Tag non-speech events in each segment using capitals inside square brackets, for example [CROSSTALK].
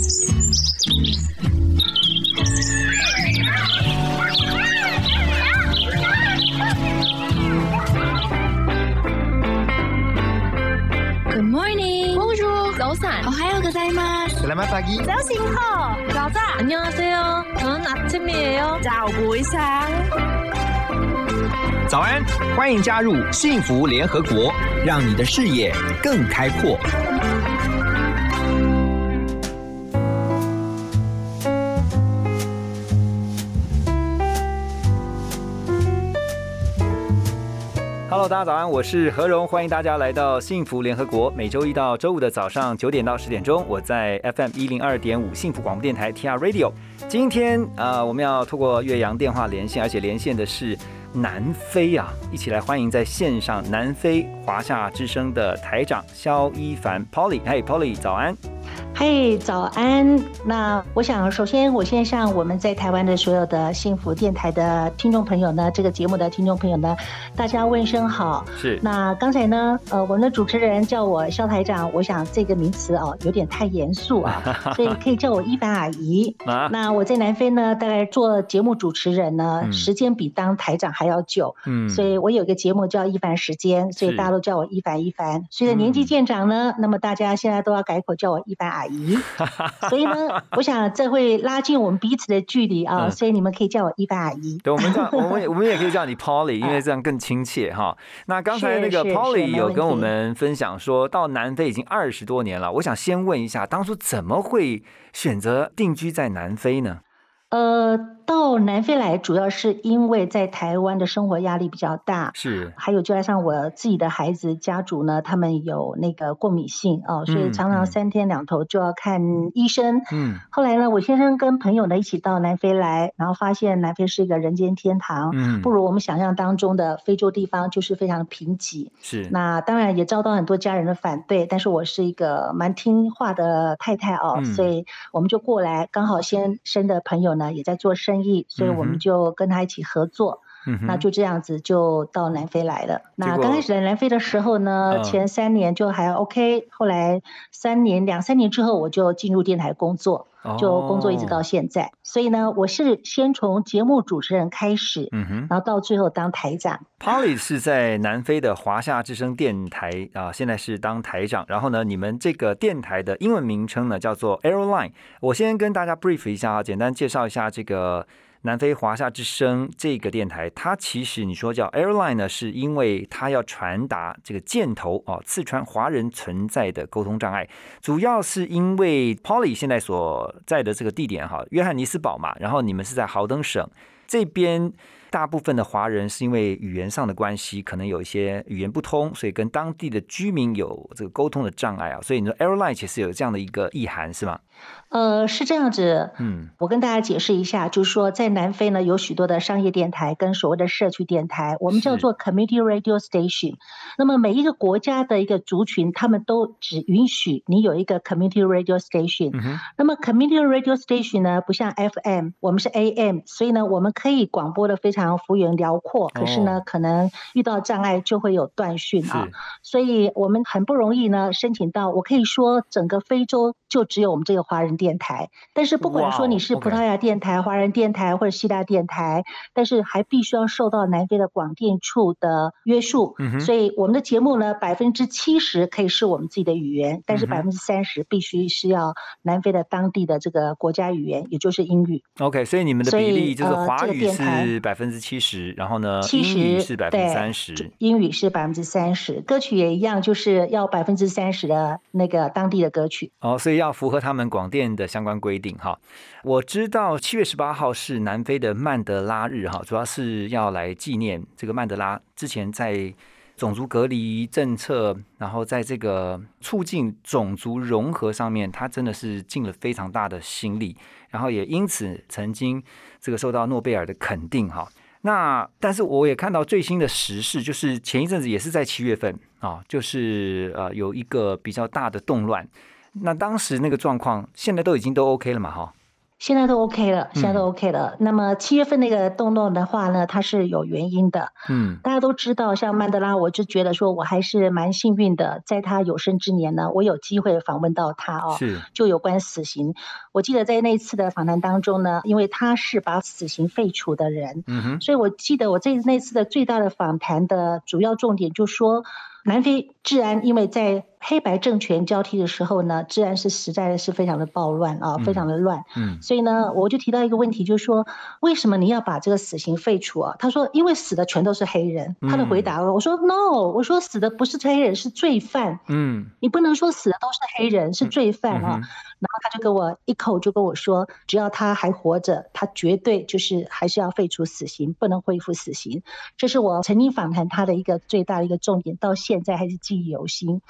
Good morning. Bonjour.早安. 오하요 고자이마스. Selamat pagi. 早醒好.早安. 안녕하세요. 저는 아침이에요. 早不一상早安，欢迎加入幸福联合国，让你的视野更开阔。 大家早安，我是何荣，欢迎大家来到幸福联合国。每周一到周五的早上九点到十点钟，我在 FM 一零二点五幸福广播电台 TR Radio。今天啊、我们要透过岳阳电话连线，而且连线的是南非啊，一起来欢迎在线上南非华夏之声的台长肖一凡 Polly。嘿，Polly，早安。嘿早安！那我想，首先我先向我们在台湾的所有的幸福电台的听众朋友呢，这个节目的听众朋友呢，大家问声好。是那刚才呢，呃，我们的主持人叫我肖台长，我想这个名词哦有点太严肃啊，[LAUGHS] 所以可以叫我一凡阿姨。[LAUGHS] 啊，那我在南非呢，大概做节目主持人呢，嗯时间比当台长还要久。嗯所以我有一个节目叫一凡时间，所以大家都叫我一凡一凡。随着年纪嗯渐长呢，那么大家现在都要改口叫我一凡阿姨。[LAUGHS] 所以呢，我想这会拉近我们彼此的距离啊，嗯所以你们可以叫我一凡阿姨。对，我们叫 [LAUGHS] 我们也我们也可以叫你 Polly，因为这样更亲切哈。那刚才那个 Polly 有跟我题们分享说，到南非已经二十多年了。我想先问一下，当初怎么会选择定居在南非呢？呃，到南非来主要是因为在台湾的生活压力比较大，是。还有就加上我自己的孩子家族呢，他们有那个过敏性哦，所以嗯常常嗯。三天两头就要看医生。嗯。后来呢，我先生跟朋友呢一起到南非来，然后发现南非是一个人间天堂，嗯。不如我们想象当中的非洲地方就是非常的贫瘠。是。那当然也遭到很多家人的反对，但是我是一个蛮听话的太太哦，嗯。所以我们就过来，刚好先生的朋友呢也在做生意，所以我们就跟他一起合作。嗯哼那就这样子就到南非来了。那刚开始来南非的时候呢，嗯前三年就还 OK，后来三年两三年之后我就进入电台工作，就工作一直到哦现在。所以呢，我是先从节目主持人开始，嗯哼然后到最后当台长。，Polly 是在南非的华夏之声电台啊，现在是当台长。然后呢，你们这个电台的英文名称呢叫做 Airline。我先跟大家 brief 一下啊，简单介绍一下这个南非华夏之声这个电台。它其实你说叫 Airline 呢，是因为它要传达这个箭头哦，刺穿华人存在的沟通障碍。主要是因为 Polly 现在所在的这个地点哈，约翰尼斯堡嘛，然后你们是在豪登省这边。大部分的华人是因为语言上的关系，可能有一些语言不通，所以跟当地的居民有这个沟通的障碍啊。所以你说 airline 其实有这样的一个意涵是吗？呃，是这样子。嗯我跟大家解释一下，就是说，在南非呢，有许多的商业电台跟所谓的社区电台，我们叫做 community radio station。那么每一个国家的一个族群，他们都只允许你有一个 community radio station。嗯，那么 community radio station 呢，不像 FM，我们是 AM，所以呢，我们可以广播的非常幅员辽阔。可是呢，哦可能遇到障碍就会有断讯啊。是所以我们很不容易呢申请到，我可以说整个非洲就只有我们这个华人电台。但是不管说你是葡萄牙电台、华人电台或者希腊电台，但是还必须要受到南非的广电处的约束。所以我们的节目呢，百分之七十可以是我们自己的语言，但是百分之三十必须是要南非的当地的这个国家语言，也就是英语。OK，所以你们的比例就是华语是百分之七十，然后呢，七英语是百分之三十。英语是百分之三十，歌曲也一样，就是要百分之三十的那个当地的歌曲。哦，所以要符合他们广电的相关规定哈。我知道七月十八号是南非的曼德拉日哈，主要是要来纪念这个曼德拉之前在种族隔离政策，然后在这个促进种族融合上面，他真的是尽了非常大的心力，然后也因此曾经这个受到诺贝尔的肯定哈。那但是我也看到最新的时事，就是前一阵子也是在七月份啊，就是呃有一个比较大的动乱。那当时那个状况，现在都已经都 OK 了嘛？哈，现在都 OK 了，现在都 OK 了。那么七月份那个动动的话呢，它是有原因的。嗯大家都知道，像曼德拉，我就觉得说我还是蛮幸运的，在他有生之年呢，我有机会访问到他哦。是就有关死刑，我记得在那次的访谈当中呢，因为他是把死刑废除的人，嗯哼所以我记得我这那次的最大的访谈的主要重点就说，南非治安因为在黑白政权交替的时候呢，治安是实在是非常的暴乱啊，非常的乱。嗯所以呢，我就提到一个问题，就是说，为什么你要把这个死刑废除啊？他说，因为死的全都是黑人。他的回答，我说 no，我说死的不是黑人，是罪犯。嗯你不能说死的都是黑人，是罪犯啊。然后他就跟我一口就跟我说，只要他还活着，他绝对就是还是要废除死刑，不能恢复死刑。这是我曾经访谈他的一个最大的一个重点，到现在还是记忆犹新。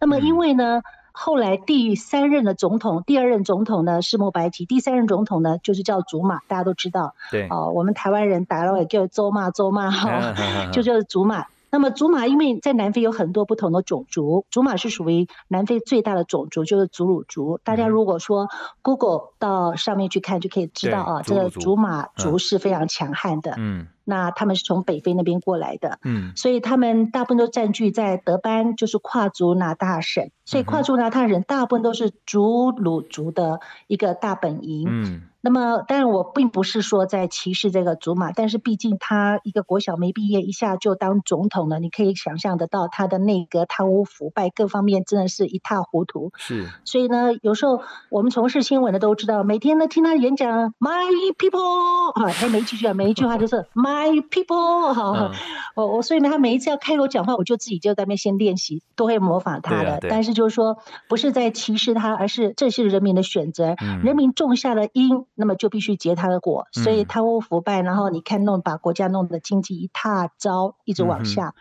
那么因为呢。后来第三任的总统，第二任总统呢是莫白吉，第三任总统呢就是叫祖马，大家都知道对，哦。我们台湾人打了也叫周骂周骂哈，嗯 [LAUGHS] 就叫祖马。那么祖玛因为在南非有很多不同的种族，祖玛是属于南非最大的种族，就是祖鲁族。大家嗯如果说 Google 到上面去看，就可以知道啊，这个祖玛族是非常强悍的。嗯那他们是从北非那边过来的。嗯所以他们大部分都占据在德班，就是跨族拿大省。所以跨族拿大人大部分都是祖鲁族的一个大本营。嗯那么，当然我并不是说在歧视这个祖马，但是毕竟他一个国小没毕业，一下就当总统了，你可以想象得到他的内阁贪污腐败各方面真的是一塌糊涂。是所以呢，有时候我们从事新闻的都知道，每天呢听他演讲 “My people” 啊，他每一句啊，每一句话都是 [LAUGHS] “My people” 哈、嗯我我所以呢，他每一次要开口讲话，我就自己就在那边先练习，都会模仿他的。啊啊但是就是说，不是在歧视他，而是这是人民的选择。嗯人民种下了因，那么就必须结他的果。所以嗯贪污腐败，然后你看弄把国家弄得经济一塌糟，一直往下。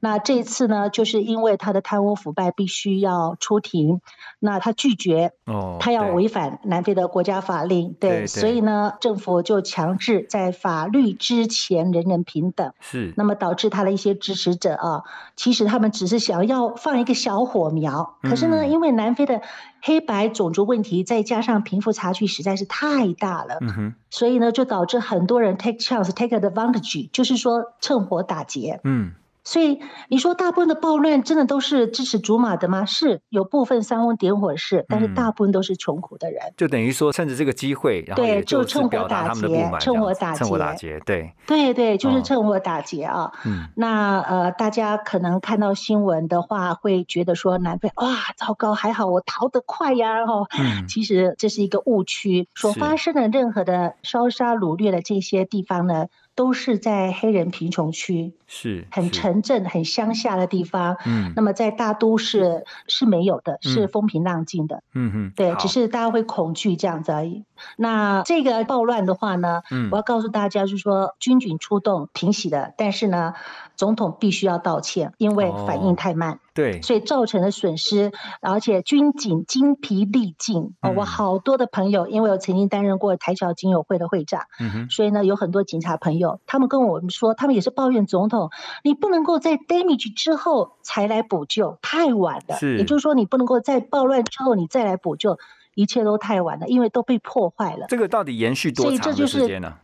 那这一次呢，就是因为他的贪污腐败必须要出庭，那他拒绝，哦，他要违反南非的国家法令，对，对对所以呢，政府就强制在法律之前人人平等。是那么导致他的一些支持者啊，其实他们只是想要放一个小火苗，可是呢，嗯因为南非的黑白种族问题，再加上贫富差距实在是太大了，嗯哼所以呢，就导致很多人 take chance take advantage，就是说趁火打劫。嗯所以你说大部分的暴乱真的都是支持祖马的吗？是有部分煽风点火是，但是嗯大部分都是穷苦的人。就等于说趁着这个机会，然后对就趁火打劫趁火打趁火打劫劫，对，对对，就哦是趁火打劫啊。嗯那呃，大家可能看到新闻的话，会觉得说南非哇，糟糕，还好我逃得快呀，哦。嗯其实这是一个误区，所是发生的任何的烧杀掳掠的这些地方呢，都是在黑人贫穷区，是很城镇、很乡下的地方。嗯那么在大都市是没有的，是嗯风平浪静的。嗯哼对，只是大家会恐惧这样子而已。那这个暴乱的话呢，嗯我要告诉大家，就是说军警出动平息的，但是呢，总统必须要道歉，因为反哦应太慢，对所以造成的损失，而且军警精疲力尽。哦，我嗯好多的朋友，因为我曾经担任过台侨警友会的会长，所以呢，有很多警察朋友，他们跟我们说，他们也是抱怨总统，你不能够在 damage 之后才来补救，太晚了。是也就是说，你不能够在暴乱之后你再来补救，一切都太晚了，因为都被破坏了。这个到底延续多长的时间呢？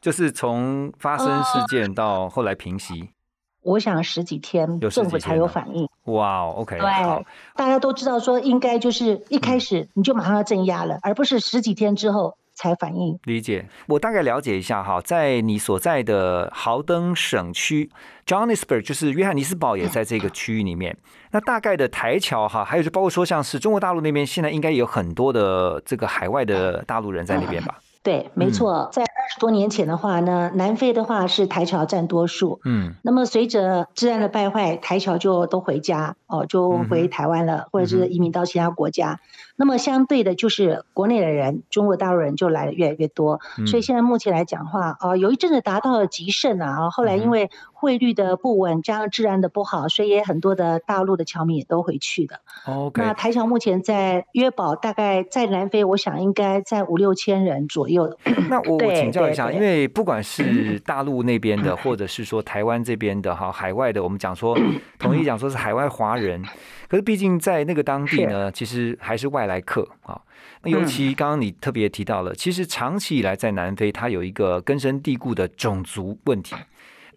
就是从发生事呃件到后来平息，我想十几天政府才有反应。哇哦，OK，对好，大家都知道说，应该就是一开始你就马上要镇压了，而不是十几天之后才反应。理解。我大概了解一下哈，在你所在的豪登省区，Johannesburg 就是约翰尼斯堡也在这个区域里面。那大概的台侨哈，还有就包括说像是中国大陆那边，现在应该有很多的这个海外的大陆人在那边吧？对，没错，在二十多年前的话呢，南非的话是台侨占多数。嗯那么随着治安的败坏，台侨就都回家哦，就嗯回台湾了，或者是移民到其他国家。那么相对的，就是国内的人，中国大陆人就来的越来越多。嗯所以现在目前来讲的话，哦，有一阵子达到了极盛啊，啊后来嗯因为汇率的不稳，加上治安的不好，所以也很多的大陆的侨民也都回去的。，OK，那台侨目前在约堡，大概在南非，我想应该在五六千人左右。[COUGHS] 那我我对请教一下，因为不管是 [COUGHS] 大陆那边的，或者是说台湾这边的哈，海外的，我们讲说 [COUGHS] 统一讲说是海外华人，可是毕竟在那个当地呢，其实还是外来客啊。那尤其刚刚你特别提到了，其实长期以来在南非，它有一个根深蒂固的种族问题，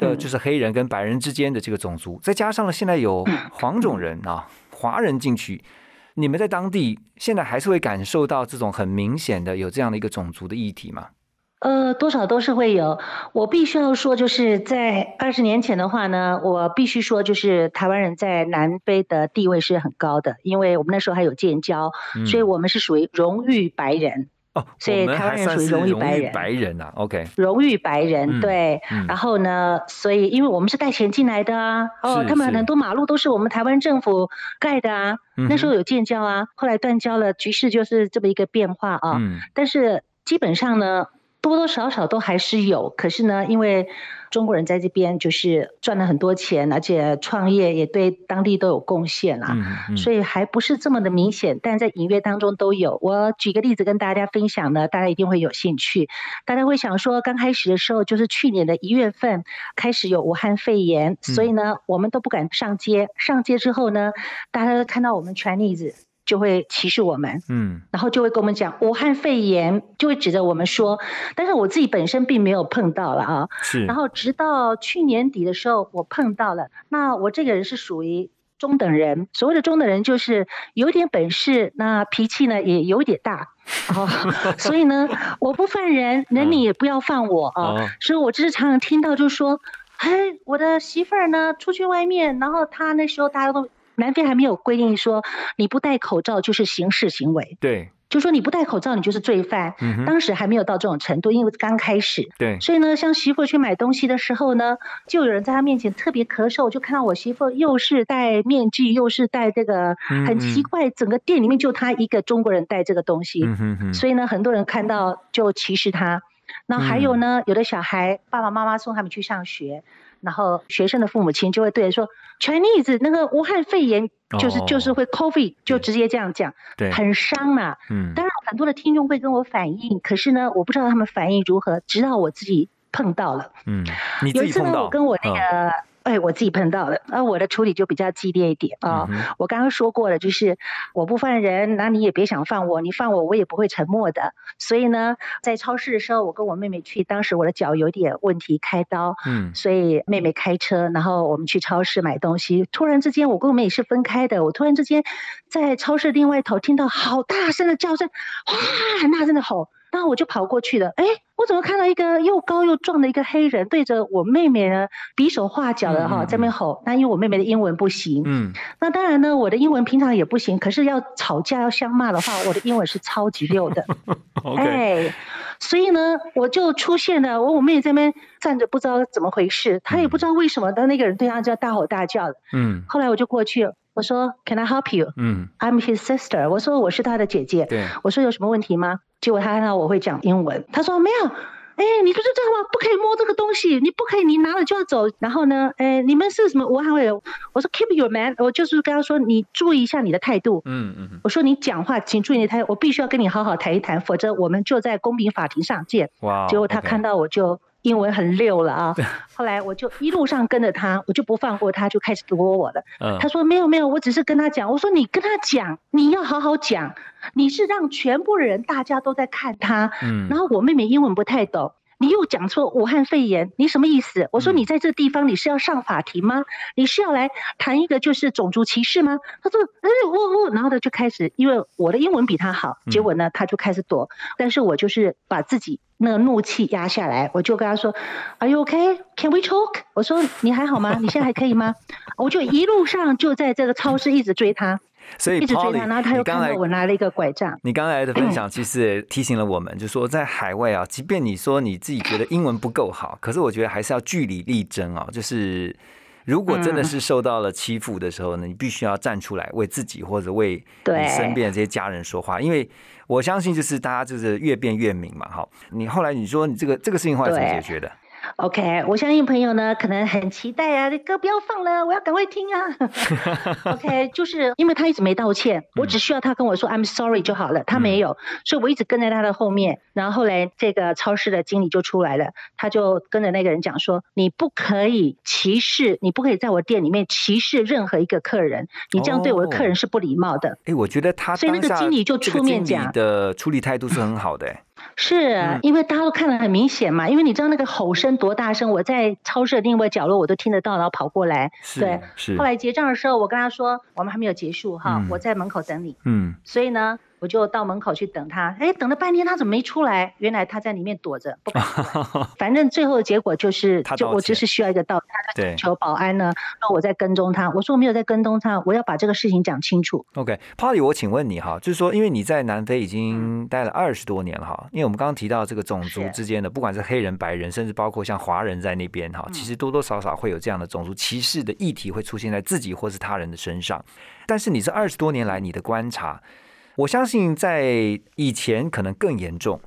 的就是黑人跟白人之间的这个种族，再加上了现在有黄种人啊、华人进去，你们在当地现在还是会感受到这种很明显的有这样的一个种族的议题吗？呃，多少都是会有。我必须要说，就是在二十年前的话呢，我必须说，就是台湾人在南非的地位是很高的，因为我们那时候还有建交，所以我们是属于荣誉白人。哦，所以台湾人属于荣誉白人。白人啊，OK。荣誉白人，对。然后呢，所以因为我们是带钱进来的啊，哦，他们很多马路都是我们台湾政府盖的啊。那时候有建交啊，后来断交了，局势就是这么一个变化啊。嗯。但是基本上呢。多多少少都还是有，可是呢，因为中国人在这边就是赚了很多钱，而且创业也对当地都有贡献啦，所以还不是这么的明显，但在隐约当中都有。我举个例子跟大家分享呢，大家一定会有兴趣。大家会想说，刚开始的时候就是去年的一月份开始有武汉肺炎，所以呢，我们都不敢上街。上街之后呢，大家都看到我们 Chinese。就会歧视我们，嗯，然后就会跟我们讲武汉肺炎，就会指着我们说。但是我自己本身并没有碰到了啊，是。然后直到去年底的时候，我碰到了。那我这个人是属于中等人，所谓的中等人就是有点本事，那脾气呢也有点大，哦，[LAUGHS] 所以呢，我不犯人，人你也不要犯我啊。所以我就是常常听到就说，哎，我的媳妇儿呢出去外面，然后她那时候大家都。南非还没有规定说你不戴口罩就是刑事行为，对，就说你不戴口罩你就是罪犯。嗯，当时还没有到这种程度，因为刚开始。对，所以呢，像媳妇去买东西的时候呢，就有人在他面前特别咳嗽，就看到我媳妇又是戴面具，又是戴这个，很奇怪，整个店里面就她一个中国人戴这个东西。嗯哼哼。所以呢，很多人看到就歧视他。那还有呢，有的小孩爸爸妈妈送他们去上学。然后学生的父母亲就会对说，Chinese 那个武汉肺炎就是就是会 COVID，就直接这样讲，对，很伤嘛。嗯，当然很多的听众会跟我反映，可是呢，我不知道他们反应如何，直到我自己碰到了。嗯，有一次呢，我跟我那个。哎，我自己碰到的，啊我的处理就比较激烈一点啊。我刚刚说过了，就是我不犯人，那你也别想犯我，你犯我，我也不会沉默的。所以呢，在超市的时候，我跟我妹妹去，当时我的脚有点问题，开刀，嗯，所以妹妹开车，然后我们去超市买东西。突然之间，我跟我妹是分开的，我突然之间在超市另外一头听到好大声的叫声，哇，很大声的吼。然后我就跑过去了，哎，我怎么看到一个又高又壮的一个黑人对着我妹妹呢，比手画脚的哈，在那边吼。那因为我妹妹的英文不行，嗯，那当然呢，我的英文平常也不行，可是要吵架要相骂的话，我的英文是超级溜的。[LAUGHS] 哎，所以呢，我就出现了，我我妹在那边站着，不知道怎么回事，她也不知道为什么，但那个人对她就要大吼大叫的。嗯，后来我就过去了。我说，Can I help you？嗯，I'm his sister。我说我是他的姐姐。对，我说有什么问题吗？结果他看到我会讲英文，他说没有。哎，你不是这样吗？不可以摸这个东西，你不可以，你拿了就要走。然后呢，哎，你们是什么武汉会？我说 Keep your man。我就是跟他说，你注意一下你的态度。嗯嗯。我说你讲话请注意你的态度，我必须要跟你好好谈一谈，否则我们就在公平法庭上见。哇。结果他看到我就。英文很溜了啊！后来我就一路上跟着他，我就不放过他，就开始躲我了。他说没有没有，我只是跟他讲。我说你跟他讲，你要好好讲，你是让全部人大家都在看他。嗯。然后我妹妹英文不太懂。你又讲错武汉肺炎，你什么意思？我说你在这地方你是要上法庭吗？你是要来谈一个就是种族歧视吗？他说，哎，我我，然后他就开始，因为我的英文比他好，结果呢他就开始躲，但是我就是把自己那个怒气压下来，我就跟他说，Are you okay? Can we talk？我说你还好吗？你现在还可以吗？[LAUGHS] 我就一路上就在这个超市一直追他。所以一直追他，然后他又看到我拿了一个拐杖。你刚才的分享其实提醒了我们，就说在海外啊，即便你说你自己觉得英文不够好，可是我觉得还是要据理力争啊。就是如果真的是受到了欺负的时候呢，你必须要站出来为自己或者为你身边的这些家人说话。因为我相信，就是大家就是越变越明嘛。好，你后来你说你这个这个事情后来怎么解决的？OK，我相信朋友呢可能很期待啊，这歌不要放了，我要赶快听啊。OK，[LAUGHS] 就是因为他一直没道歉，我只需要他跟我说 I'm sorry 就好了，他没有，所以我一直跟在他的后面。然后后来这个超市的经理就出来了，他就跟着那个人讲说，你不可以歧视，你不可以在我店里面歧视任何一个客人，你这样对我的客人是不礼貌的。哎，我觉得他所以那个经理就出面讲的处理态度是很好的、哎是因为大家都看得很明显嘛，因为你知道那个吼声多大声，我在超市的另外角落我都听得到，然后跑过来。对，是后来结账的时候，我跟他说我们还没有结束哈，嗯我在门口等你。嗯，所以呢，我就到门口去等他。哎，等了半天他怎么没出来？原来他在里面躲着，不敢。[LAUGHS] 反正最后的结果就是他，就我只是需要一个道歉，他对求保安呢，说我在跟踪他。我说我没有在跟踪他，我要把这个事情讲清楚。OK，Polly，我请问你哈，就是说，因为你在南非已嗯经待了二十多年了哈，因为我们刚刚提到这个种族之间的，不管是黑人、白人，甚至包括像华人在那边哈，嗯其实多多少少会有这样的种族歧视的议题会出现在自己或是他人的身上。但是你这二十多年来你的观察，我相信在以前可能更严重，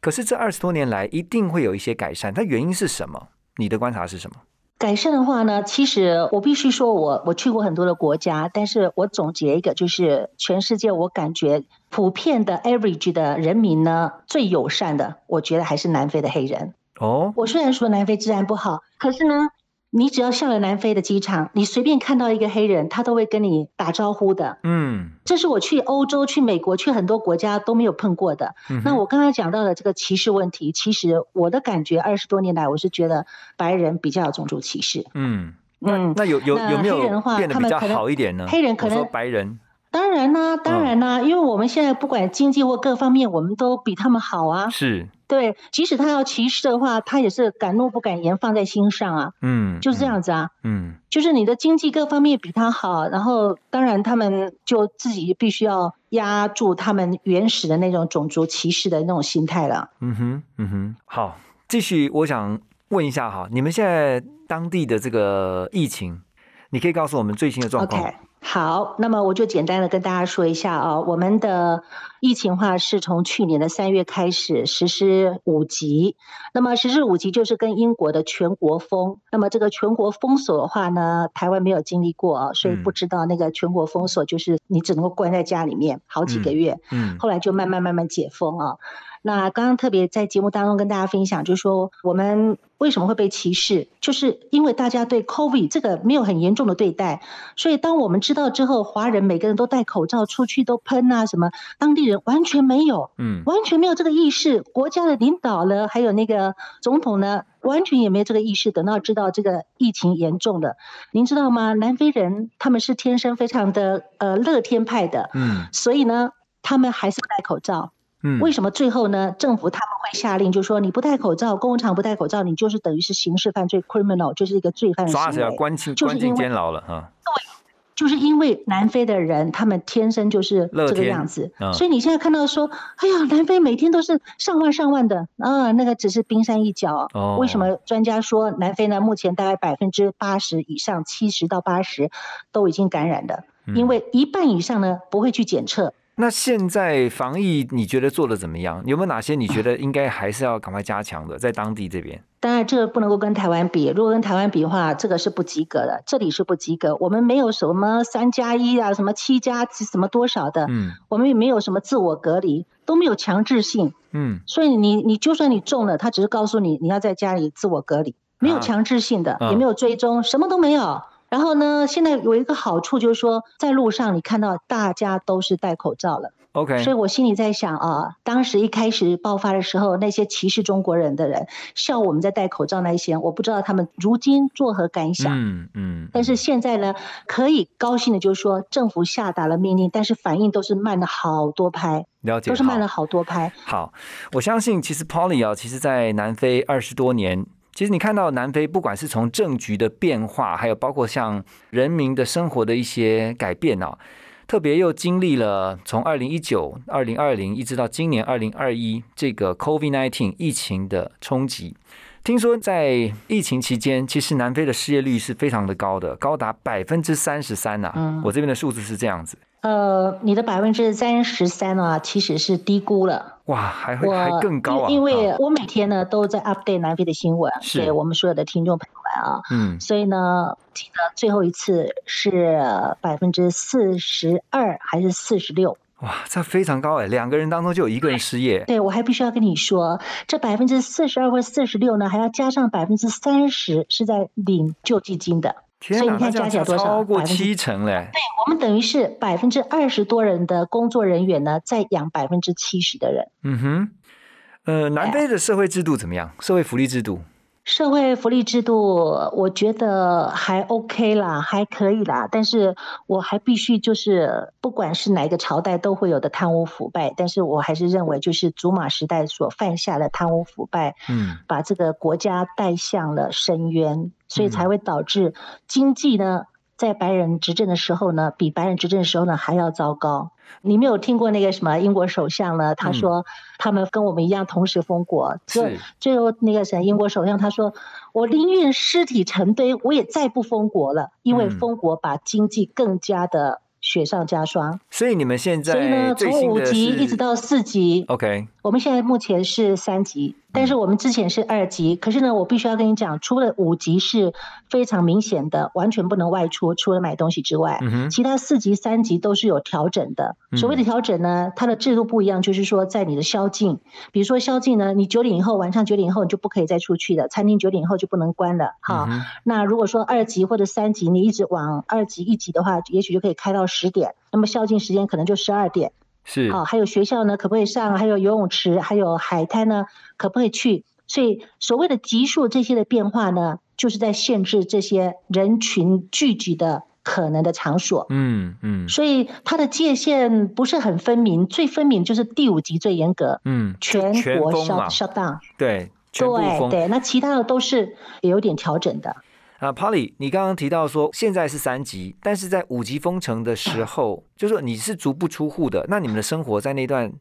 可是这二十多年来一定会有一些改善，它原因是什么？你的观察是什么？改善的话呢，其实我必须说我我去过很多的国家，但是我总结一个，就是全世界我感觉普遍的 average 的人民呢，最友善的，我觉得还是南非的黑人。哦，我虽然说南非治安不好，可是呢，你只要上了南非的机场，你随便看到一个黑人，他都会跟你打招呼的。嗯，这是我去欧洲、去美国、去很多国家都没有碰过的。嗯那我刚才讲到的这个歧视问题，其实我的感觉二十多年来，我是觉得白人比较有种族歧视。嗯，嗯，那有有有没有黑人的话变得比较好一点呢？黑人可能白人，当然啦、当然啦、因为我们现在不管经济或各方面，我们都比他们好啊。是，对，即使他要歧视的话，他也是敢怒不敢言，放在心上啊，嗯，就是这样子啊。嗯，就是你的经济各方面比他好，然后当然他们就自己必须要压住他们原始的那种种族歧视的那种心态了。嗯哼，嗯哼，好，继续，我想问一下哈，你们现在当地的这个疫情，你可以告诉我们最新的状况好，那么我就简单的跟大家说一下啊，我们的疫情化是从去年的三月开始实施五级，那么实施五级就是跟英国的全国封，那么这个全国封锁的话呢，台湾没有经历过啊，所以嗯不知道那个全国封锁就是你只能够关在家里面好几个月，嗯后来就慢慢慢慢解封啊。那刚刚特别在节目当中跟大家分享，就是说我们为什么会被歧视，就是因为大家对 COVID 这个没有很严重的对待，所以当我们知道之后，华人每个人都戴口罩出去都喷啊什么，当地人完全没有，嗯完全没有这个意识，国家的领导呢，还有那个总统呢，完全也没有这个意识。等到知道这个疫情严重了，您知道吗？南非人他们是天生非常的呃乐天派的，嗯所以呢，他们还是不戴口罩。嗯，为什么最后呢？政府他们会下令，就说你不戴口罩，公共场不戴口罩，你就是等于是刑事犯罪 （criminal），就是一个罪犯的抓起来。关进关进监牢了哈。就是因为南非的人，他们天生就是这个样子，嗯所以你现在看到说，哎呀，南非每天都是上万上万的啊，那个只是冰山一角。哦为什么专家说南非呢？目前大概百分之八十以上，七十到八十都已经感染的，嗯因为一半以上呢不会去检测。那现在防疫你觉得做的怎么样？有没有哪些你觉得应该还是要赶快加强的，在当地这边？当然，这个不能够跟台湾比。如果跟台湾比的话，这个是不及格的，这里是不及格。我们没有什么三加一啊，什么七加什么多少的，嗯我们也没有什么自我隔离，都没有强制性。嗯所以你你就算你中了，他只是告诉你你要在家里自我隔离，没有啊强制性的，嗯也没有追踪，什么都没有。然后呢，现在有一个好处就是说，在路上你看到大家都是戴口罩了。，OK，所以我心里在想啊，当时一开始爆发的时候，那些歧视中国人的人，笑我们在戴口罩那些人，我不知道他们如今作何感想。嗯嗯，但是现在呢，可以高兴的就是说，政府下达了命令，但是反应都是慢了好多拍，了解，好都是慢了好多拍。好，我相信其实 Polly 啊，其实在南非二十多年，其实你看到南非不管是从政局的变化，还有包括像人民的生活的一些改变啊，特别又经历了从二零一九、二零二零一直到今年二零二一这个 COVID-19 疫情的冲击。听说在疫情期间，其实南非的失业率是非常的高的，高达百分之三十三呐。嗯我这边的数字是这样子。呃，你的百分之三十三啊，其实是低估了。哇，还会还更高啊！因因为啊我每天呢都在 update 南非的新闻，是给我们所有的听众朋友们啊。嗯所以呢，记得最后一次是百分之四十二还是四十六？哇，这非常高哎，两个人当中就有一个人失业。对我还必须要跟你说，这百分之四十二或四十六呢，还要加上百分之三十是在领救济金的。天哪，所以你看那加起来多少超过七成嘞。对我们等于是百分之二十多人的工作人员呢，在养百分之七十的人。嗯哼，呃，南非的社会制度怎么样？社会福利制度？社会福利制度，我觉得还 OK 啦，还可以啦。但是我还必须就是，不管是哪一个朝代都会有的贪污腐败，但是我还是认为，就是祖马时代所犯下的贪污腐败，嗯把这个国家带向了深渊，所以才会导致经济呢，在白人执政的时候呢，比白人执政的时候呢还要糟糕。你没有听过那个什么英国首相呢？他说他们跟我们一样同时封国，最是最后那个谁英国首相他说，我宁愿尸体成堆，我也再不封国了，因为嗯封国把经济更加的雪上加霜。所以你们现在所以呢，从五级一直到四级，OK，我们现在目前是三级，但嗯是我们之前是二级。可是呢，我必须要跟你讲，除了五级是非常明显的，完全不能外出，除了买东西之外，嗯，其他四级、三级都是有调整的。嗯所谓的调整呢，它的制度不一样，就是说在你的宵禁，比如说宵禁呢，你九点以后，晚上九点以后你就不可以再出去了，餐厅九点以后就不能关了。哈、嗯那如果说二级或者三级，你一直往二级、一级的话，也许就可以开到十点，那么宵禁时间可能就十二点。是啊，还有学校呢，可不可以上？还有游泳池，还有海滩呢，可不可以去？所以所谓的级数这些的变化呢，就是在限制这些人群聚集的可能的场所。嗯嗯所以它的界限不是很分明，最分明就是第五级最严格，嗯，全国 shut shut down。对。对对，那其他的都是有点调整的。啊，Polly，你刚刚提到说现在是三级，但是在五级封城的时候，[CLEARS THROAT] 就说你是足不出户的，那你们的生活在那段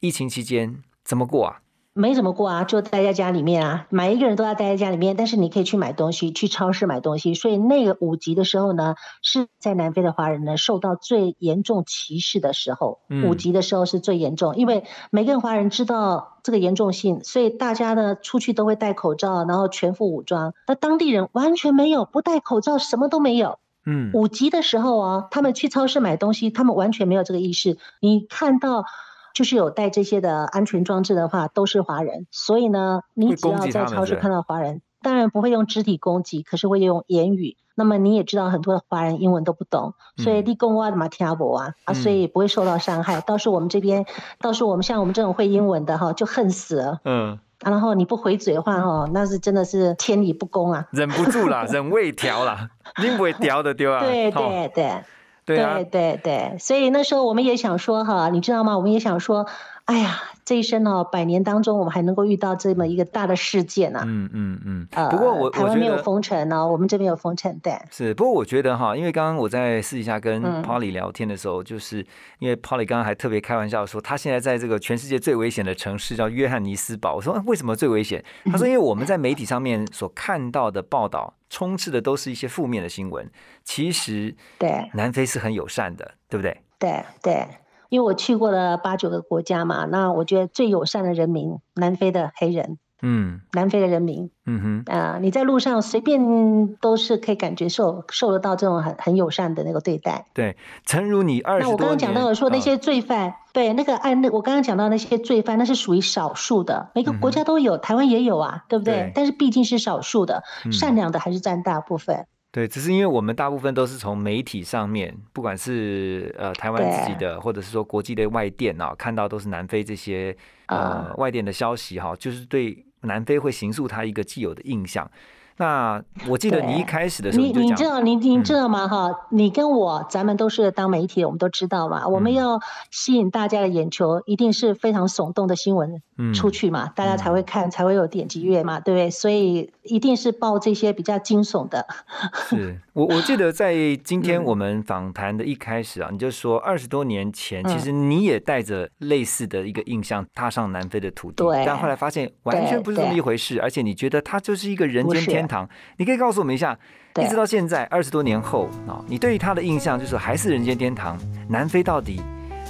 疫情期间怎么过啊？没怎么过啊，就待在家里面啊，每一个人都要待在家里面，但是你可以去买东西，去超市买东西。所以那个五级的时候呢，是在南非的华人呢受到最严重歧视的时候。嗯五级的时候是最严重，因为每个人华人知道这个严重性，所以大家呢出去都会戴口罩，然后全副武装。那当地人完全没有，不戴口罩，什么都没有。嗯五级的时候啊，他们去超市买东西，他们完全没有这个意识。你看到就是有带这些的安全装置的话，都是华人，所以呢，你只要在超市看到华人，当然不会用肢体攻击，可是会用言语。那么你也知道，很多的华人英文都不懂，所以嗯立功哇的嘛听不啊啊，所嗯以不会受到伤害。倒是我们这边，倒是我们像我们这种会英文的哈，就恨死了。嗯，啊然后你不回嘴的话哈，那是真的是天理不公啊！忍不住啦，忍未调啦，[LAUGHS] 拎不会调的丢啊。对吼对对。对，对对，所以那时候我们也想说哈，你知道吗？我们也想说，哎呀，这一生哦，百年当中，我们还能够遇到这么一个大的事件啊。嗯嗯嗯。呃，不过我台湾没有封城呢，我们这边有封城，对。是，不过我觉得哈，因为刚刚我在私底下跟嗯 Polly 聊天的时候，就是因为 Polly 刚刚还特别开玩笑说，他现在在这个全世界最危险的城市叫约翰尼斯堡。我说、啊为什么最危险？他说因为我们在媒体上面所看到的报道，充斥的都是一些负面的新闻。其实对南非是很友善的，对不对？对对，因为我去过了八九个国家嘛，那我觉得最友善的人民，南非的黑人，嗯南非的人民，嗯哼，啊、你在路上随便都是可以感觉受受得到这种很很友善的那个对待。对，诚如你二十那我刚刚讲到的说那啊些罪犯，对那个案，那我刚刚讲到那些罪犯，那是属于少数的，每个国家都有，台湾也有啊，对不对？但是毕竟是少数的，嗯善良的还是占大部分。对，只是因为我们大部分都是从媒体上面，不管是呃台湾自己的，或者是说国际的外电啊，看到都是南非这些呃、啊外电的消息哈，就是对南非会形塑他一个既有的印象。那我记得你一对开始的时候你知道你你嗯知道吗？哈，你跟我咱们都是当媒体的，我们都知道嘛。我们嗯要吸引大家的眼球，一定是非常耸动的新闻嗯出去嘛，大家才会看，才会有点击率嘛，对不对？所以一定是报这些比较惊悚的。是 [LAUGHS] 我我记得在今天嗯我们访谈的一开始啊，你就说二十多年前，嗯其实你也带着类似的一个印象踏上南非的土地，对但后来发现完全不是这么一回事，而且你觉得它就是一个人间天堂。你可以告诉我们一下，对一直到现在二十多年后啊，你对于它的印象就是还是人间天堂。南非到底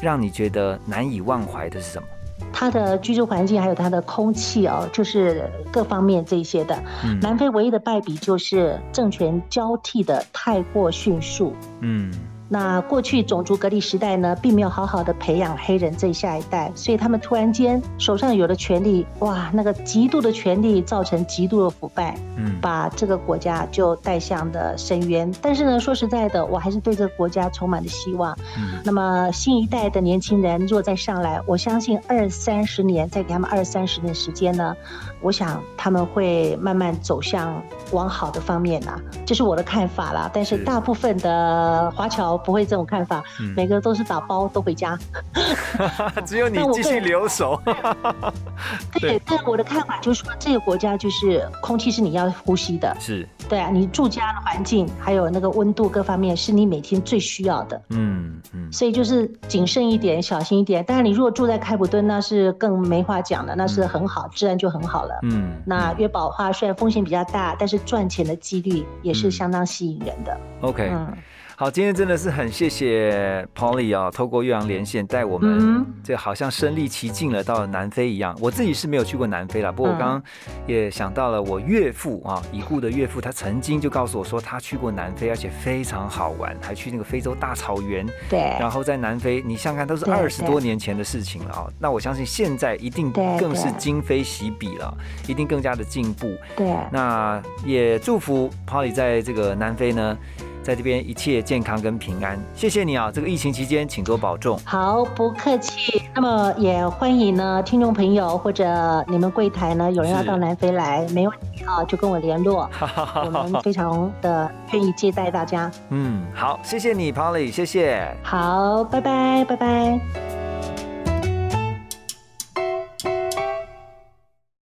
让你觉得难以忘怀的是什么？它的居住环境还有它的空气哦，就是各方面这些的。嗯南非唯一的败笔就是政权交替的太过迅速。嗯那过去种族隔离时代呢，并没有好好的培养黑人这下一代，所以他们突然间手上有了权力，哇，那个极度的权力造成极度的腐败，嗯把这个国家就带向了深渊。但是呢，说实在的，我还是对这个国家充满了希望。嗯那么新一代的年轻人若再上来，我相信二三十年，再给他们二三十年时间呢，我想他们会慢慢走向往好的方面啦，这是我的看法啦。但是是大部分的华侨不会这种看法，嗯每个都是打包都回家。[LAUGHS] [LAUGHS] 只有你继续留守。[LAUGHS] 对对，但我的看法就是说，这个国家就是空气是你要呼吸的，是，对啊，你住家的环境还有那个温度各方面是你每天最需要的。嗯嗯所以就是谨慎一点，小心一点。当然，你如果住在开普敦，那是更没话讲了，那是很好，自然就很好了。嗯，那约堡的话，虽然风险比较大，但是赚钱的几率也是嗯相当吸引人的。OK，嗯，好，今天真的是很谢谢 Polly 啊，透过岳阳连线带我们嗯，这好像身临其境了到了南非一样。我自己是没有去过南非啦，不过我嗯刚刚也想到了我岳父啊，已故的岳父，他曾经就告诉我说他去过南非，而且非常好玩，还去那个非洲大草原，对，然后在南非，你想想看，都是二十多年前的事情了啊。那我相信现在一定更是今非昔比了，一定更加的进步。对，那也祝福 Polly 在这个南非呢，在这边一切健康跟平安。谢谢你啊，这个疫情期间请多保重。好，不客气。那么也欢迎呢，听众朋友或者你们柜台呢，有人要到南非来，没问题啊，就跟我联络，[LAUGHS] 我们非常的愿意接待大家。嗯，好，谢谢你，Polly，谢谢。好，拜拜，拜拜。